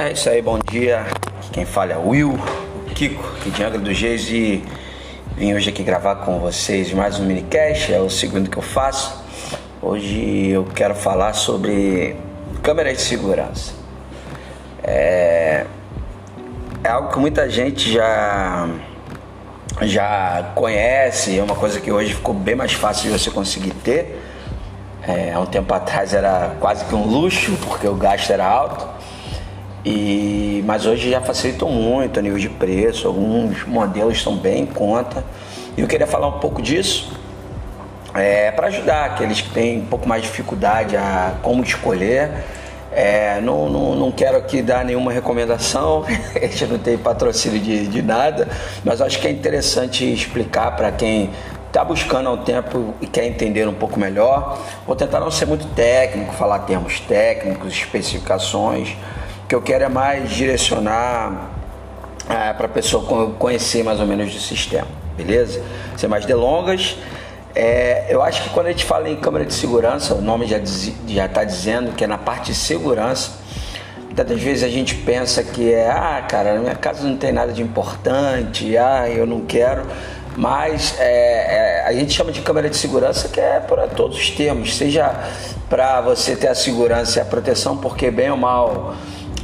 É isso aí, bom dia. Quem fala é o Will, o Kiko, aqui de Angra do Geis e vim hoje aqui gravar com vocês mais um minicast, é o segundo que eu faço. Hoje eu quero falar sobre câmeras de segurança. É, é algo que muita gente já já conhece, é uma coisa que hoje ficou bem mais fácil de você conseguir ter. É, há um tempo atrás era quase que um luxo, porque o gasto era alto. E, mas hoje já facilitou muito a nível de preço, alguns modelos estão bem em conta. E eu queria falar um pouco disso é, para ajudar aqueles que têm um pouco mais de dificuldade a como escolher. É, não, não, não, quero aqui dar nenhuma recomendação, a gente não tem patrocínio de, de nada, mas acho que é interessante explicar para quem está buscando há um tempo e quer entender um pouco melhor. Vou tentar não ser muito técnico, falar termos técnicos, especificações que eu quero é mais direcionar é, para a pessoa conhecer mais ou menos do sistema, beleza? Sem mais delongas, é, eu acho que quando a gente fala em câmera de segurança, o nome já está dizendo que é na parte de segurança. Muitas vezes a gente pensa que é, ah, cara, na minha casa não tem nada de importante, ah, eu não quero. Mas é, é, a gente chama de câmera de segurança que é para todos os termos, seja para você ter a segurança e a proteção, porque bem ou mal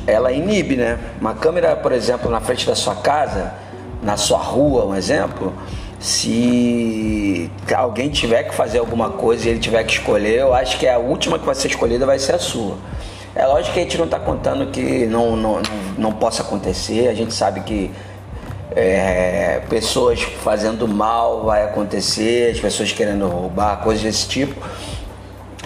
ela inibe, né? Uma câmera, por exemplo, na frente da sua casa, na sua rua, um exemplo, se alguém tiver que fazer alguma coisa e ele tiver que escolher, eu acho que a última que vai ser escolhida vai ser a sua. É lógico que a gente não está contando que não, não, não, não, possa acontecer, a gente sabe que é, pessoas fazendo mal vai acontecer, as pessoas querendo roubar, coisas desse tipo.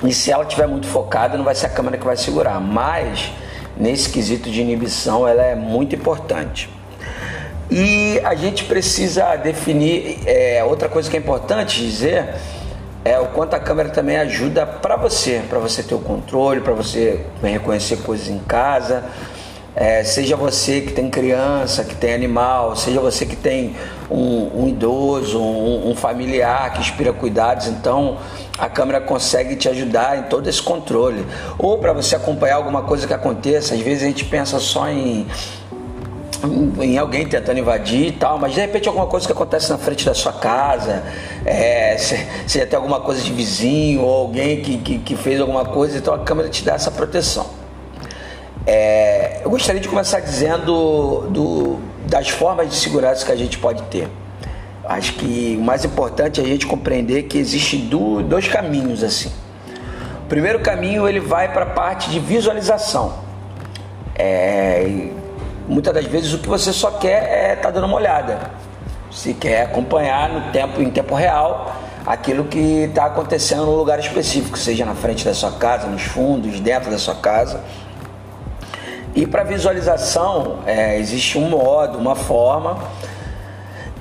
E se ela estiver muito focada, não vai ser a câmera que vai segurar. Mas nesse quesito de inibição, ela é muito importante. E a gente precisa definir, é, outra coisa que é importante dizer é o quanto a câmera também ajuda para você, para você ter o controle, para você reconhecer coisas em casa, é, seja você que tem criança, que tem animal, seja você que tem um, um idoso, um, um, familiar que inspira cuidados, então a câmera consegue te ajudar em todo esse controle. Ou para você acompanhar alguma coisa que aconteça, às vezes a gente pensa só em em alguém tentando invadir e tal, mas de repente alguma coisa que acontece na frente da sua casa, é, se, tem alguma coisa de vizinho ou alguém que, que, que, fez alguma coisa, então a câmera te dá essa proteção. É, eu gostaria de começar dizendo do, das formas de segurança que a gente pode ter. Acho que o mais importante é a gente compreender que existe do, dois caminhos assim. O primeiro caminho ele vai para a parte de visualização. É, muitas das vezes o que você só quer é estar tá dando uma olhada. Se quer acompanhar no tempo, em tempo real aquilo que está acontecendo no lugar específico, seja na frente da sua casa, nos fundos, dentro da sua casa. E para visualização é, existe um modo, uma forma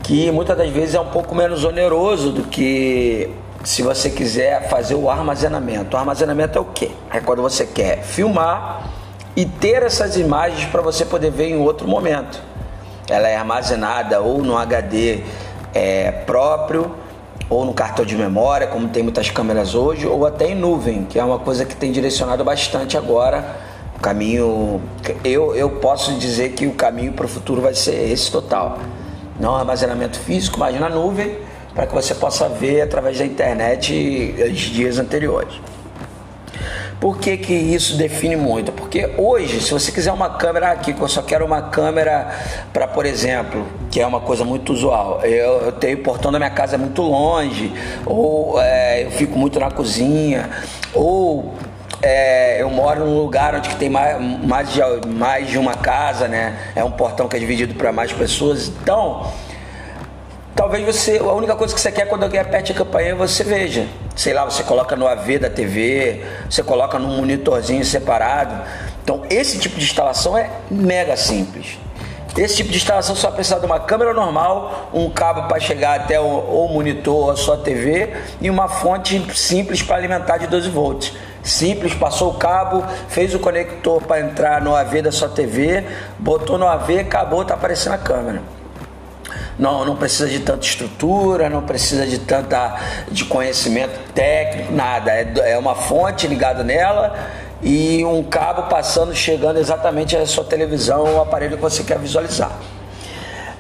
que muitas das vezes é um pouco menos oneroso do que se você quiser fazer o armazenamento. O armazenamento é o quê? É quando você quer filmar e ter essas imagens para você poder ver em outro momento. Ela é armazenada ou no HD é, próprio ou no cartão de memória, como tem muitas câmeras hoje, ou até em nuvem, que é uma coisa que tem direcionado bastante agora o caminho, eu, eu posso dizer que o caminho para o futuro vai ser esse total. Não armazenamento físico, mas na nuvem, para que você possa ver através da internet os dias anteriores. Por que, que isso define muito? Porque hoje, se você quiser uma câmera aqui, que eu só quero uma câmera para, por exemplo, que é uma coisa muito usual, eu, eu tenho o portão da minha casa é muito longe, ou é, eu fico muito na cozinha, ou é, eu moro num lugar onde tem mais, mais, de, mais de uma casa, né? É um portão que é dividido para mais pessoas. Então, talvez você. A única coisa que você quer quando alguém aperte a campainha você veja. Sei lá, você coloca no AV da TV, você coloca num monitorzinho separado. Então, esse tipo de instalação é mega simples. Esse tipo de instalação só precisa de uma câmera normal, um cabo para chegar até o, o monitor a sua TV e uma fonte simples para alimentar de 12 volts simples, passou o cabo, fez o conector para entrar no AV da sua TV, botou no AV, acabou, tá aparecendo a câmera. Não, não precisa de tanta estrutura, não precisa de tanta de conhecimento técnico, nada. É, é uma fonte ligada nela e um cabo passando, chegando exatamente à sua televisão ou aparelho que você quer visualizar.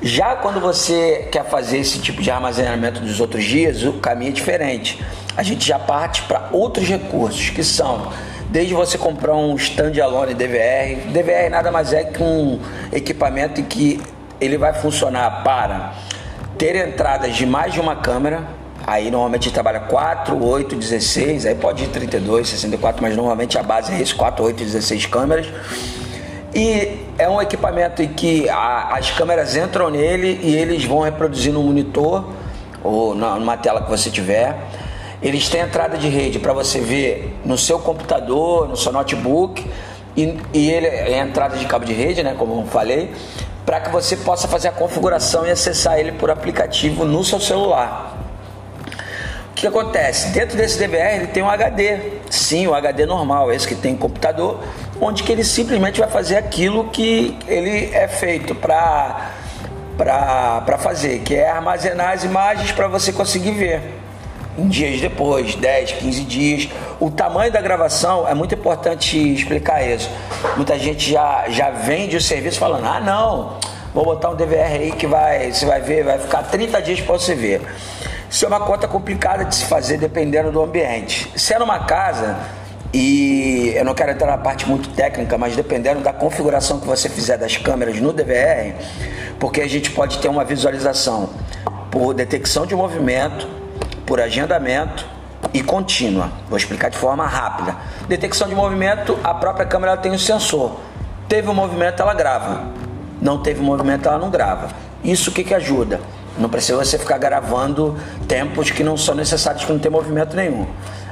Já quando você quer fazer esse tipo de armazenamento dos outros dias, o caminho é diferente. A gente já parte para outros recursos que são desde você comprar um standalone DVR. DVR nada mais é que um equipamento que ele vai funcionar para ter entradas de mais de uma câmera. Aí normalmente trabalha 4, 8, 16, aí pode ir 32, 64, mas normalmente a base é isso, 4, 8, 16 câmeras. E é um equipamento em que a, as câmeras entram nele e eles vão reproduzir no monitor ou numa tela que você tiver. Eles têm entrada de rede para você ver no seu computador, no seu notebook e, e ele é entrada de cabo de rede, né, como eu falei, para que você possa fazer a configuração e acessar ele por aplicativo no seu celular. O que acontece? Dentro desse DVR ele tem um HD, sim, o HD normal, esse que tem computador, onde que ele simplesmente vai fazer aquilo que ele é feito para para fazer, que é armazenar as imagens para você conseguir ver em dias depois, 10, 15 dias. O tamanho da gravação é muito importante explicar isso. Muita gente já, já vende o serviço falando: ah, não, vou botar um DVR aí que vai, você vai ver, vai ficar 30 dias para você ver. Isso é uma conta complicada de se fazer dependendo do ambiente. Se é numa casa, e eu não quero entrar na parte muito técnica, mas dependendo da configuração que você fizer das câmeras no DVR, porque a gente pode ter uma visualização por detecção de movimento, por agendamento e contínua. Vou explicar de forma rápida. Detecção de movimento, a própria câmera tem um sensor. Teve um movimento, ela grava. Não teve movimento, ela não grava. Isso o que, que ajuda? Não precisa você ficar gravando tempos que não são necessários para não ter movimento nenhum.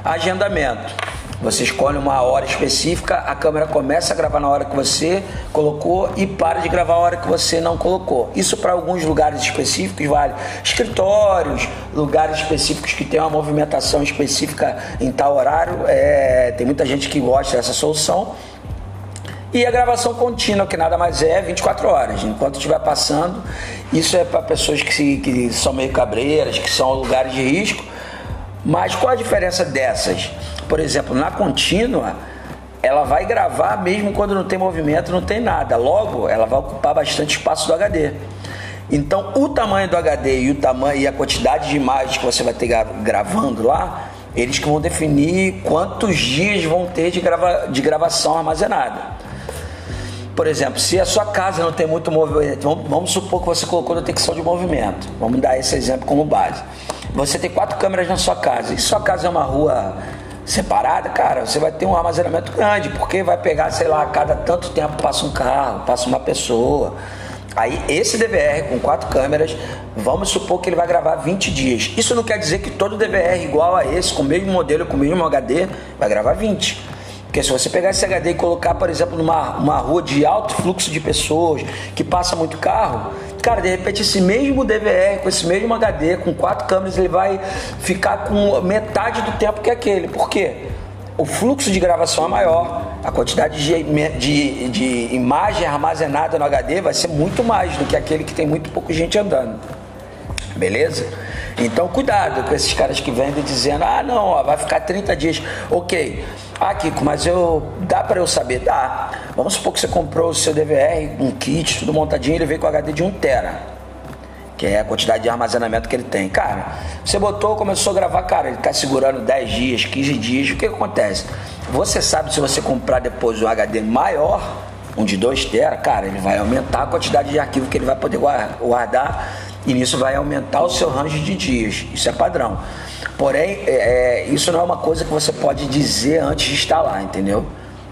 Agendamento. Você escolhe uma hora específica, a câmera começa a gravar na hora que você colocou e para de gravar a hora que você não colocou. Isso para alguns lugares específicos vale. Escritórios, lugares específicos que tem uma movimentação específica em tal horário, é, tem muita gente que gosta dessa solução. E a gravação contínua, que nada mais é 24 horas, enquanto estiver passando. Isso é para pessoas que, que são meio cabreiras, que são lugares de risco. Mas qual a diferença dessas? Por exemplo, na contínua, ela vai gravar mesmo quando não tem movimento, não tem nada. Logo, ela vai ocupar bastante espaço do HD. Então, o tamanho do HD e o tamanho e a quantidade de imagens que você vai ter gravando lá, eles que vão definir quantos dias vão ter de, grava, de gravação armazenada. Por exemplo, se a sua casa não tem muito movimento, vamos, vamos supor que você colocou detecção de movimento. Vamos dar esse exemplo como base. Você tem quatro câmeras na sua casa e sua casa é uma rua separada, cara, você vai ter um armazenamento grande, porque vai pegar, sei lá, a cada tanto tempo passa um carro, passa uma pessoa. Aí esse DVR com quatro câmeras, vamos supor que ele vai gravar 20 dias. Isso não quer dizer que todo DVR igual a esse, com o mesmo modelo, com o mesmo HD, vai gravar 20. Porque se você pegar esse HD e colocar, por exemplo, numa uma rua de alto fluxo de pessoas, que passa muito carro, Cara, de repente esse mesmo DVR, com esse mesmo HD, com quatro câmeras, ele vai ficar com metade do tempo que aquele. Por quê? O fluxo de gravação é maior, a quantidade de, de, de imagem armazenada no HD vai ser muito mais do que aquele que tem muito pouco gente andando. Beleza? Então cuidado com esses caras que vendem dizendo, ah não, ó, vai ficar 30 dias. Ok, ah, Kiko, mas eu dá para eu saber? Dá. Vamos supor que você comprou o seu DVR, um kit, tudo montadinho, ele veio com HD de 1 tera, que é a quantidade de armazenamento que ele tem. Cara, você botou, começou a gravar, cara, ele tá segurando 10 dias, 15 dias. O que, que acontece? Você sabe se você comprar depois um HD maior, um de 2 tera, cara, ele vai aumentar a quantidade de arquivo que ele vai poder guardar e nisso vai aumentar o seu range de dias. Isso é padrão. Porém, é, é, isso não é uma coisa que você pode dizer antes de instalar, entendeu?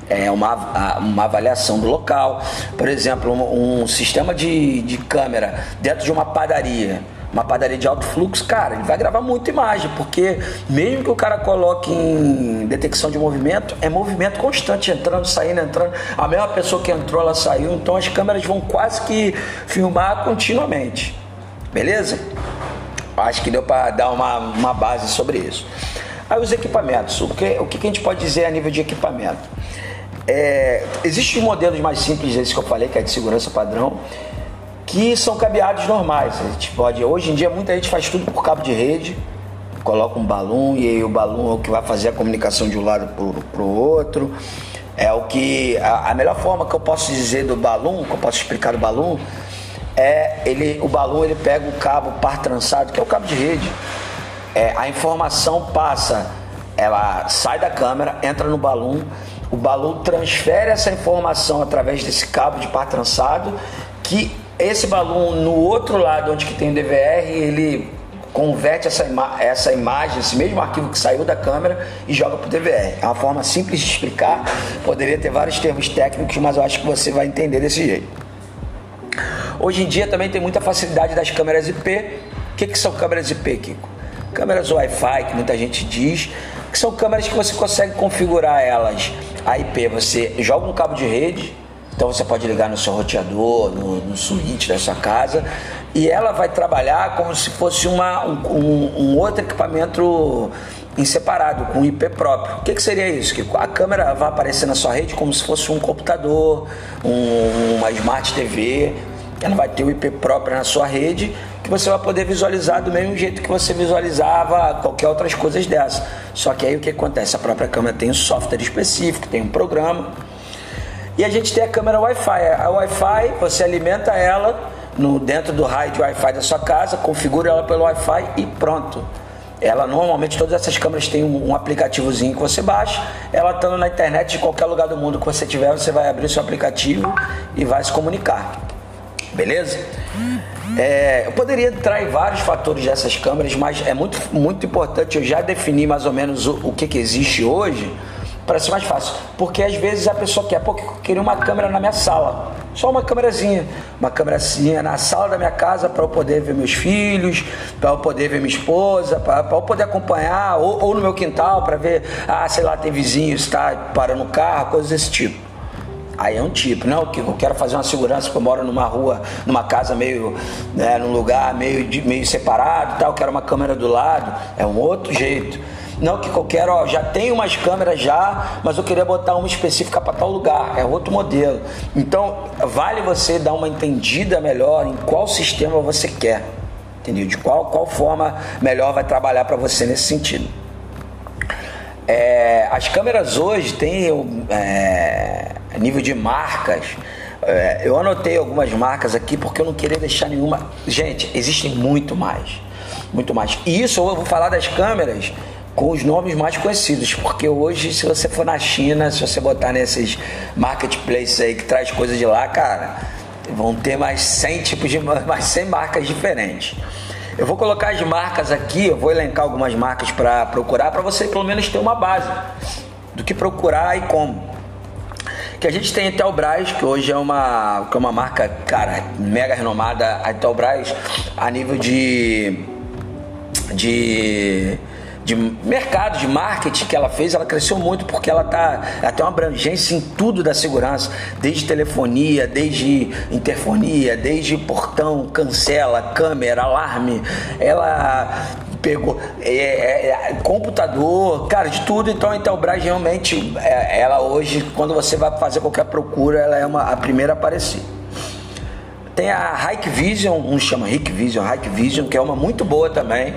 É uma, uma avaliação do local. Por exemplo, um, um sistema de, de câmera dentro de uma padaria uma padaria de alto fluxo, cara, ele vai gravar muita imagem, porque mesmo que o cara coloque em detecção de movimento, é movimento constante, entrando, saindo, entrando. A mesma pessoa que entrou, ela saiu, então as câmeras vão quase que filmar continuamente. Beleza? Acho que deu para dar uma, uma base sobre isso. Aí os equipamentos, o que, o que a gente pode dizer a nível de equipamento? É, Existem modelos mais simples, esse que eu falei, que é de segurança padrão, que são cabeados normais. A gente pode, hoje em dia muita gente faz tudo por cabo de rede, coloca um balão e aí o balão é o que vai fazer a comunicação de um lado para o outro. É o que. A, a melhor forma que eu posso dizer do balão, que eu posso explicar do balão, é ele, o balão ele pega o cabo par trançado, que é o cabo de rede. É, a informação passa, ela sai da câmera, entra no balão, o balão transfere essa informação através desse cabo de par trançado, que esse balão no outro lado onde que tem o DVR, ele converte essa, ima essa imagem, esse mesmo arquivo que saiu da câmera e joga para o DVR. É uma forma simples de explicar, poderia ter vários termos técnicos, mas eu acho que você vai entender desse jeito. Hoje em dia também tem muita facilidade das câmeras IP. O que, que são câmeras IP, Kiko? Câmeras Wi-Fi, que muita gente diz, que são câmeras que você consegue configurar elas. A IP, você joga um cabo de rede, então você pode ligar no seu roteador, no, no da sua casa, e ela vai trabalhar como se fosse uma, um, um outro equipamento em separado, com IP próprio. O que, que seria isso? Que a câmera vai aparecer na sua rede como se fosse um computador, um, uma Smart TV. Ela vai ter o IP próprio na sua rede que você vai poder visualizar do mesmo jeito que você visualizava qualquer outras coisas dessas. Só que aí o que acontece? A própria câmera tem um software específico, tem um programa. E a gente tem a câmera Wi-Fi. A Wi-Fi, você alimenta ela no, dentro do raio de Wi-Fi da sua casa, configura ela pelo Wi-Fi e pronto. Ela normalmente todas essas câmeras têm um, um aplicativozinho que você baixa. Ela estando na internet de qualquer lugar do mundo que você tiver, você vai abrir seu aplicativo e vai se comunicar. Beleza? É, eu poderia em vários fatores dessas câmeras, mas é muito, muito importante eu já definir mais ou menos o, o que, que existe hoje para ser mais fácil. Porque às vezes a pessoa quer, pô, eu queria uma câmera na minha sala. Só uma câmerazinha, uma câmerazinha na sala da minha casa para eu poder ver meus filhos, para eu poder ver minha esposa, para eu poder acompanhar, ou, ou no meu quintal para ver, ah, sei lá, tem vizinhos, está parando o carro, coisas desse tipo. Aí é um tipo, não, que eu quero fazer uma segurança, porque eu moro numa rua, numa casa meio, né, num lugar meio, meio separado tal, quero uma câmera do lado, é um outro jeito. Não que qualquer, ó, já tem umas câmeras já, mas eu queria botar uma específica para tal lugar, é outro modelo. Então, vale você dar uma entendida melhor em qual sistema você quer, entendeu? De qual, qual forma melhor vai trabalhar para você nesse sentido. É, as câmeras hoje têm é, nível de marcas. É, eu anotei algumas marcas aqui porque eu não queria deixar nenhuma. Gente, existem muito mais. Muito mais. E isso eu vou falar das câmeras com os nomes mais conhecidos, porque hoje, se você for na China, se você botar nesses marketplaces aí que traz coisas de lá, cara, vão ter mais 100 tipos de mais 100 marcas diferentes. Eu vou colocar as marcas aqui, eu vou elencar algumas marcas para procurar, para você pelo menos ter uma base do que procurar e como. Que a gente tem a Intelbras, que hoje é uma, que é uma marca, cara, mega renomada, a Intelbras, a nível de. de de mercado, de marketing que ela fez, ela cresceu muito porque ela, tá, ela tem uma abrangência em tudo da segurança, desde telefonia, desde interfonia, desde portão, cancela, câmera, alarme. Ela pegou é, é, é, computador, cara, de tudo. Então a Intelbras realmente, é, ela hoje, quando você vai fazer qualquer procura, ela é uma, a primeira a aparecer. Tem a Hike Vision, um chama Hike Vision, Hike Vision, que é uma muito boa também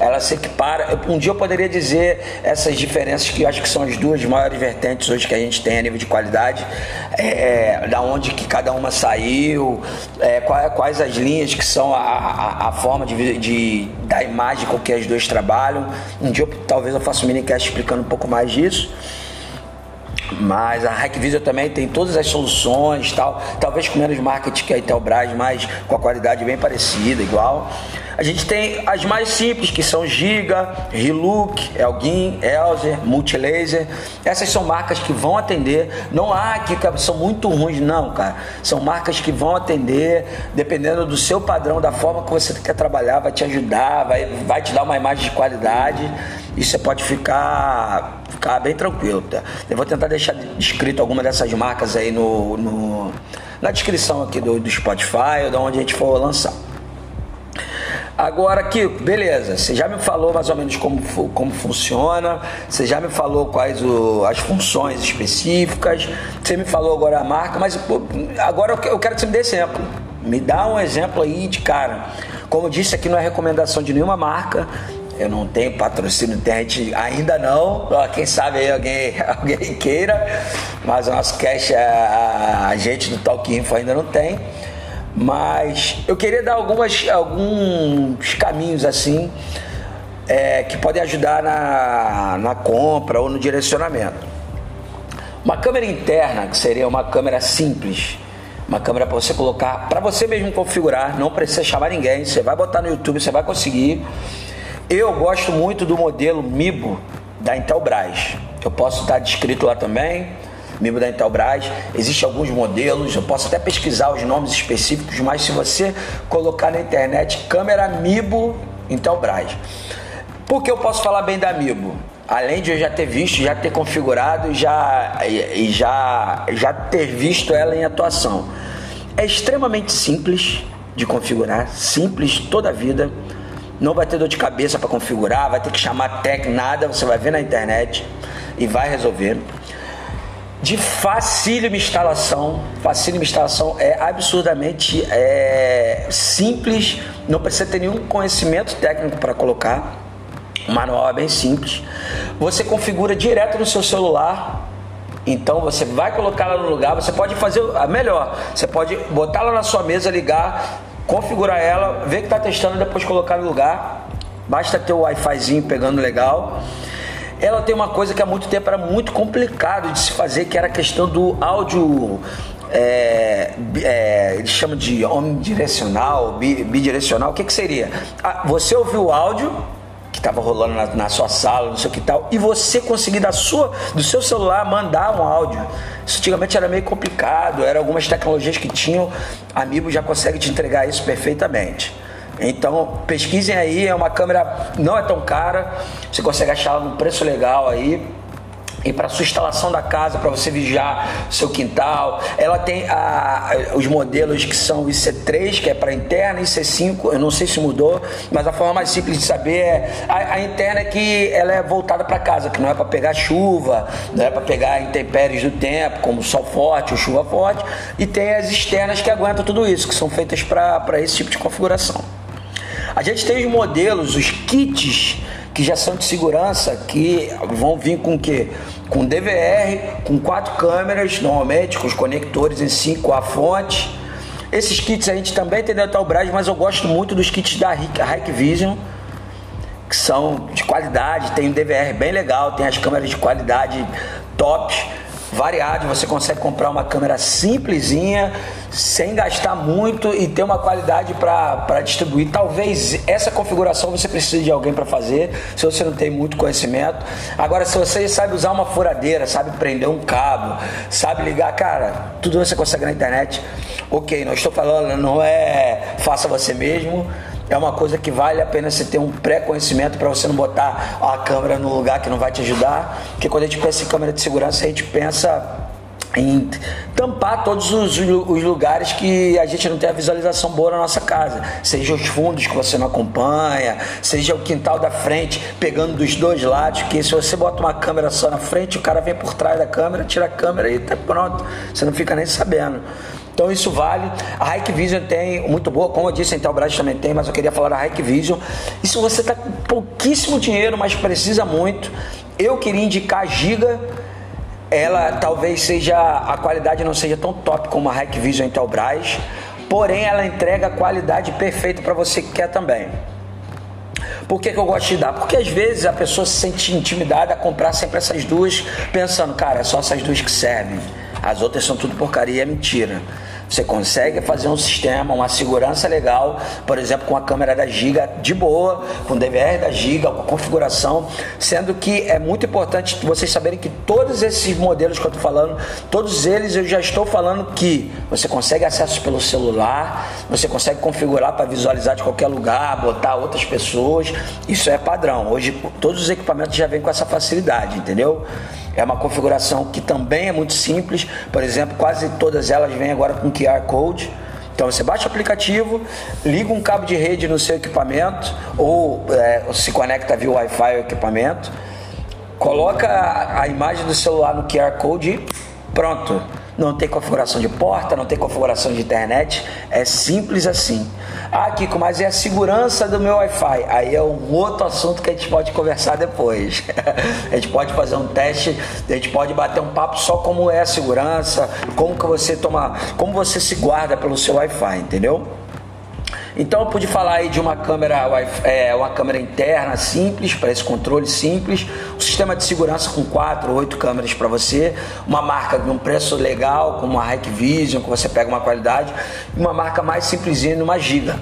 ela se equipara. Um dia eu poderia dizer essas diferenças que eu acho que são as duas maiores vertentes hoje que a gente tem a nível de qualidade, é, da onde que cada uma saiu, é, quais, quais, as linhas que são a, a, a forma de, de, da imagem com que as duas trabalham. Um dia eu, talvez eu faça um minicast explicando um pouco mais disso. Mas a Hackvisor também tem todas as soluções, tal, talvez com menos marketing que a Intelbras, mas com a qualidade bem parecida, igual. A gente tem as mais simples, que são Giga, Hiluk, Elgin, Elzer, Multilaser. Essas são marcas que vão atender. Não há que são muito ruins, não, cara. São marcas que vão atender, dependendo do seu padrão, da forma que você quer trabalhar, vai te ajudar, vai, vai te dar uma imagem de qualidade. E você pode ficar, ficar bem tranquilo. Tá? Eu vou tentar deixar escrito alguma dessas marcas aí no, no na descrição aqui do, do Spotify ou de onde a gente for lançar. Agora, Kiko, beleza, você já me falou mais ou menos como, como funciona, você já me falou quais o, as funções específicas, você me falou agora a marca, mas agora eu quero que você me dê exemplo. Me dá um exemplo aí de cara. Como eu disse, aqui não é recomendação de nenhuma marca, Eu não tenho patrocínio internet ainda não. Quem sabe aí alguém, alguém queira. Mas o nosso cash, a, a gente do Talk Info ainda não tem. Mas eu queria dar algumas, alguns caminhos assim é, que podem ajudar na, na compra ou no direcionamento. Uma câmera interna, que seria uma câmera simples, uma câmera para você colocar, para você mesmo configurar, não precisa chamar ninguém, você vai botar no YouTube, você vai conseguir. Eu gosto muito do modelo Mibo da Intelbras. Eu posso estar descrito lá também, Mibo da Intelbras. Existem alguns modelos, eu posso até pesquisar os nomes específicos, mas se você colocar na internet câmera Mibo Intelbras. Por que eu posso falar bem da Mibo? além de eu já ter visto, já ter configurado já, e já, já ter visto ela em atuação. É extremamente simples de configurar, simples toda a vida. Não vai ter dor de cabeça para configurar, vai ter que chamar tech, nada, você vai ver na internet e vai resolver. De facílima instalação, facílima instalação é absurdamente é, simples, não precisa ter nenhum conhecimento técnico para colocar o manual é bem simples. Você configura direto no seu celular. Então você vai colocar ela no lugar. Você pode fazer a melhor. Você pode botar ela na sua mesa, ligar, configurar ela, ver que está testando, depois colocar no lugar. Basta ter o Wi-Fizinho pegando legal. Ela tem uma coisa que há muito tempo era muito complicado de se fazer, que era a questão do áudio é, é, eles chamam de omnidirecional, bidirecional, o que, que seria? Ah, você ouviu o áudio, que estava rolando na, na, sua sala, não sei o que tal, e você conseguir da sua, do seu celular mandar um áudio. Isso antigamente era meio complicado, eram algumas tecnologias que tinham, a Amiibo já consegue te entregar isso perfeitamente. Então, pesquisem aí, é uma câmera, não é tão cara, você consegue achar ela num preço legal aí e para sua instalação da casa, para você vigiar seu quintal. Ela tem a, os modelos que são IC3, que é para interna, e IC5, eu não sei se mudou, mas a forma mais simples de saber é a, a interna é que ela é voltada para casa, que não é para pegar chuva, não é para pegar intempéries do tempo, como sol forte ou chuva forte, e tem as externas que aguentam tudo isso, que são feitas para esse tipo de configuração. A gente tem os modelos, os kits que já são de segurança, que vão vir com o quê? Com DVR, com quatro câmeras, normalmente, com os conectores em com a fonte. Esses kits a gente também tem da Telbras, mas eu gosto muito dos kits da Hikvision, que são de qualidade, tem um DVR bem legal, tem as câmeras de qualidade tops variado, você consegue comprar uma câmera simplesinha, sem gastar muito e ter uma qualidade para distribuir. Talvez essa configuração você precise de alguém para fazer, se você não tem muito conhecimento. Agora, se você sabe usar uma furadeira, sabe prender um cabo, sabe ligar, cara, tudo você consegue na internet. Ok, não estou falando, não é faça você mesmo é uma coisa que vale a pena você ter um pré-conhecimento para você não botar a câmera no lugar que não vai te ajudar. Porque quando a gente pensa em câmera de segurança, a gente pensa em tampar todos os, os, lugares que a gente não tem a visualização boa na nossa casa, seja os fundos que você não acompanha, seja o quintal da frente pegando dos dois lados, que se você bota uma câmera só na frente, o cara vem por trás da câmera, tira a câmera e tá pronto, você não fica nem sabendo. Então isso vale. A Hike Vision tem muito boa, como eu disse, a Intelbras também tem, mas eu queria falar da Hike Vision. E se você está com pouquíssimo dinheiro, mas precisa muito, eu queria indicar a Giga. Ela talvez seja a qualidade não seja tão top como a Hike Vision Intelbras, porém ela entrega a qualidade perfeita para você que quer também. Por que, que, eu gosto de dar? Porque às vezes a pessoa se sente intimidada a comprar sempre essas duas, pensando, cara, é só essas duas que servem. As outras são tudo porcaria, é mentira. Você consegue fazer um sistema, uma segurança legal, por exemplo, com a câmera da Giga de boa, com o DVR da Giga, com a configuração, sendo que é muito importante vocês saberem que todos esses modelos que eu estou falando, todos eles eu já estou falando que você consegue acesso pelo celular, você consegue configurar para visualizar de qualquer lugar, botar outras pessoas, isso é padrão. Hoje todos os equipamentos já vêm com essa facilidade, entendeu? É uma configuração que também é muito simples. Por exemplo, quase todas elas vêm agora com QR Code. Então você baixa o aplicativo, liga um cabo de rede no seu equipamento ou é, se conecta via Wi-Fi ao equipamento, coloca a, imagem do celular no QR Code e pronto. Não tem configuração de porta, não tem configuração de internet. É simples assim. Ah, Kiko, mas é a segurança do meu Wi-Fi. Aí é um outro assunto que a gente pode conversar depois. a gente pode fazer um teste, a gente pode bater um papo só como é a segurança, como que você toma, como você se guarda pelo seu Wi-Fi, entendeu? Então eu pude falar aí de uma câmera, é, uma câmera interna simples, para esse controle simples, um sistema de segurança com quatro, oito câmeras para você, uma marca de um preço legal, como uma Hikvision, que você pega uma qualidade, e uma marca mais simplesinha, uma Giga.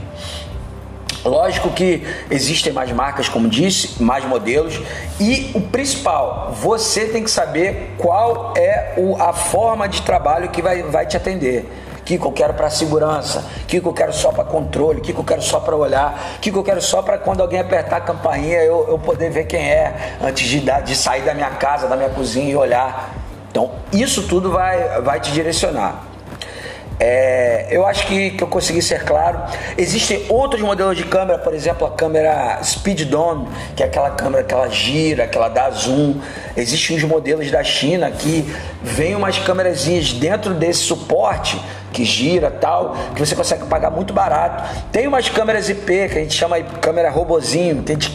Lógico que existem mais marcas, como disse, mais modelos, e o principal, você tem que saber qual é a forma de trabalho que vai, vai te atender. Kiko, eu quero para segurança. Kiko, eu quero só para controle. Kiko, eu quero só para olhar. Kiko, eu quero só para quando alguém apertar a campainha eu, eu poder ver quem é antes de, de sair da minha casa, da minha cozinha e olhar. Então, isso tudo vai, vai te direcionar. É, eu acho que, que eu consegui ser claro. Existem outros modelos de câmera, por exemplo, a câmera Speed Dome, que é aquela câmera que ela gira, que ela dá zoom. Existem uns modelos da China que vem umas câmerazinhas dentro desse suporte que gira tal, que você consegue pagar muito barato. Tem umas câmeras IP que a gente chama de câmera robozinho, que a gente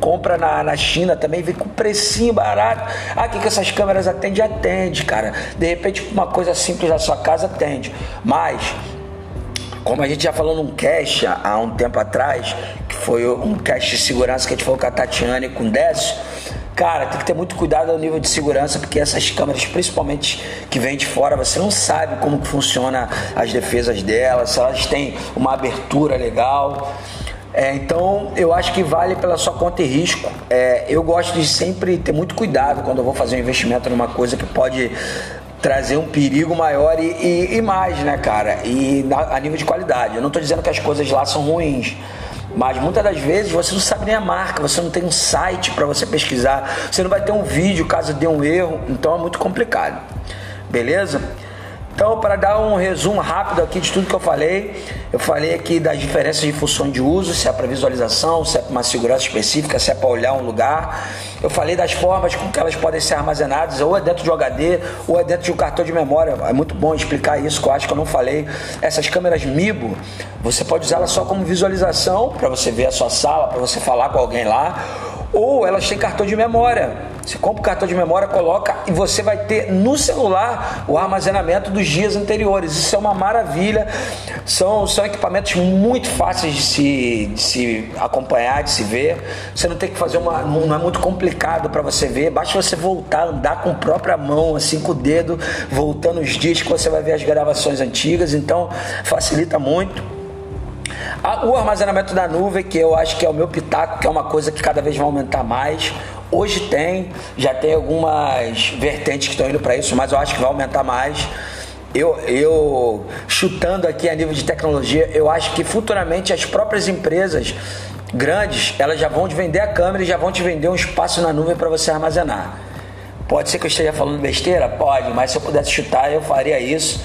compra na, na China também, vem com precinho barato. Ah, que, que essas câmeras atende? Atende, cara. De repente, uma coisa simples da sua casa atende. Mas como a gente já falou num cast há um tempo atrás, que foi um cast de segurança que a gente falou com a Tatiane e com o Décio, Cara, tem que ter muito cuidado ao nível de segurança, porque essas câmeras, principalmente que vêm de fora, você não sabe como que funciona as defesas delas, se elas têm uma abertura legal. É, então, eu acho que vale pela sua conta e risco. É, eu gosto de sempre ter muito cuidado quando eu vou fazer um investimento numa coisa que pode trazer um perigo maior e, e, e mais, né, cara? E na, a nível de qualidade. Eu não estou dizendo que as coisas lá são ruins. Mas muitas das vezes você não sabe nem a marca, você não tem um site para você pesquisar, você não vai ter um vídeo caso dê um erro, então é muito complicado. Beleza? Então, para dar um resumo rápido aqui de tudo que eu falei, eu falei aqui das diferenças de funções de uso, se é para visualização, se é para uma segurança específica, se é para olhar um lugar. Eu falei das formas com que elas podem ser armazenadas, ou é dentro de um HD, ou é dentro de um cartão de memória. É muito bom explicar isso, que eu acho que eu não falei. Essas câmeras MIBO, você pode usá-las só como visualização, para você ver a sua sala, para você falar com alguém lá, ou elas têm cartão de memória você compra o cartão de memória, coloca e você vai ter no celular o armazenamento dos dias anteriores. Isso é uma maravilha. São, são equipamentos muito fáceis de se, de se acompanhar, de se ver. Você não tem que fazer uma. Não é muito complicado para você ver. Basta você voltar, andar com a própria mão, assim, com o dedo, voltando os dias que você vai ver as gravações antigas. Então facilita muito. O armazenamento da nuvem, que eu acho que é o meu pitaco, que é uma coisa que cada vez vai aumentar mais. Hoje tem, já tem algumas vertentes que estão indo para isso, mas eu acho que vai aumentar mais. Eu, eu, chutando aqui a nível de tecnologia, eu acho que futuramente as próprias empresas grandes, elas já vão te vender a câmera e já vão te vender um espaço na nuvem para você armazenar. Pode ser que eu esteja falando besteira? Pode, mas se eu pudesse chutar, eu faria isso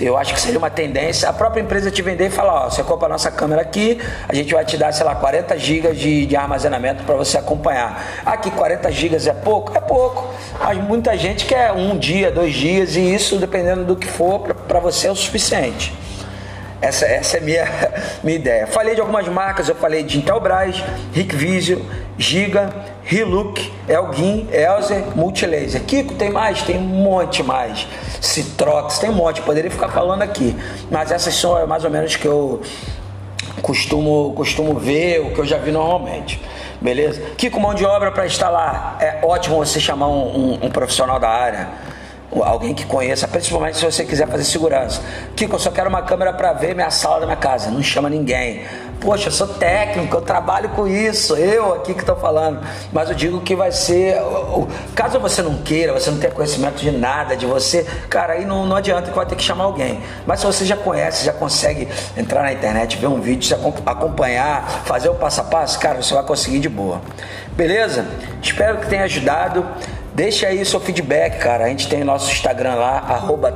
eu acho que seria uma tendência a própria empresa te vender e falar, ó, você compra a nossa câmera aqui, a gente vai te dar, sei lá, 40 GB de, de armazenamento para você acompanhar. Aqui 40 GB é pouco? É pouco. Mas muita gente quer um dia, dois dias, e isso, dependendo do que for, para você é o suficiente. Essa, essa é a minha, minha ideia. Falei de algumas marcas, eu falei de Intelbras, Hikvision, Giga, Hiluk, Elgin, Elzer, Multilaser. Kiko, tem mais? Tem um monte mais. Citrox, tem um monte. Poderia ficar falando aqui. Mas essas são mais ou menos que eu costumo, costumo ver, o que eu já vi normalmente. Beleza? Kiko, mão de obra para instalar. É ótimo você chamar um, um, um profissional da área alguém que conheça, principalmente se você quiser fazer segurança. Kiko, eu só quero uma câmera para ver minha sala da minha casa. Não chama ninguém. Poxa, eu sou técnico, eu trabalho com isso, eu aqui que estou falando. Mas eu digo que vai ser. Caso você não queira, você não tenha conhecimento de nada, de você, cara, aí não, não adianta que vai ter que chamar alguém. Mas se você já conhece, já consegue entrar na internet, ver um vídeo, acompanhar, fazer o passo a passo, cara, você vai conseguir de boa. Beleza? Espero que tenha ajudado. Deixa aí seu feedback, cara. A gente tem nosso Instagram lá, arroba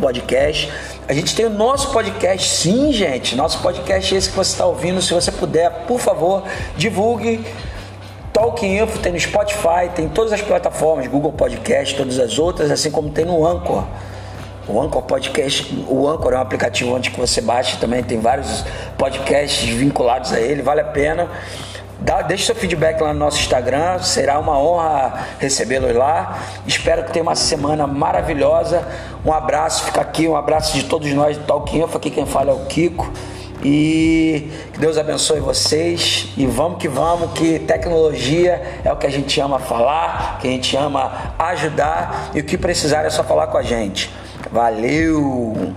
Podcast. A gente tem o nosso podcast, sim, gente. Nosso podcast é esse que você está ouvindo. Se você puder, por favor, divulgue. Talk Info tem no Spotify, tem todas as plataformas, Google Podcast, todas as outras, assim como tem no Anchor. O Anchor Podcast, o Anchor é um aplicativo onde você baixa também, tem vários podcasts vinculados a ele, vale a pena. Dá, deixa seu feedback lá no nosso Instagram, será uma honra recebê-los lá. Espero que tenha uma semana maravilhosa. Um abraço, fica aqui, um abraço de todos nós do Talk Info. Aqui quem fala é o Kiko. E que Deus abençoe vocês. E vamos que vamos, que tecnologia é o que a gente ama falar, que a gente ama ajudar. E o que precisar é só falar com a gente. Valeu!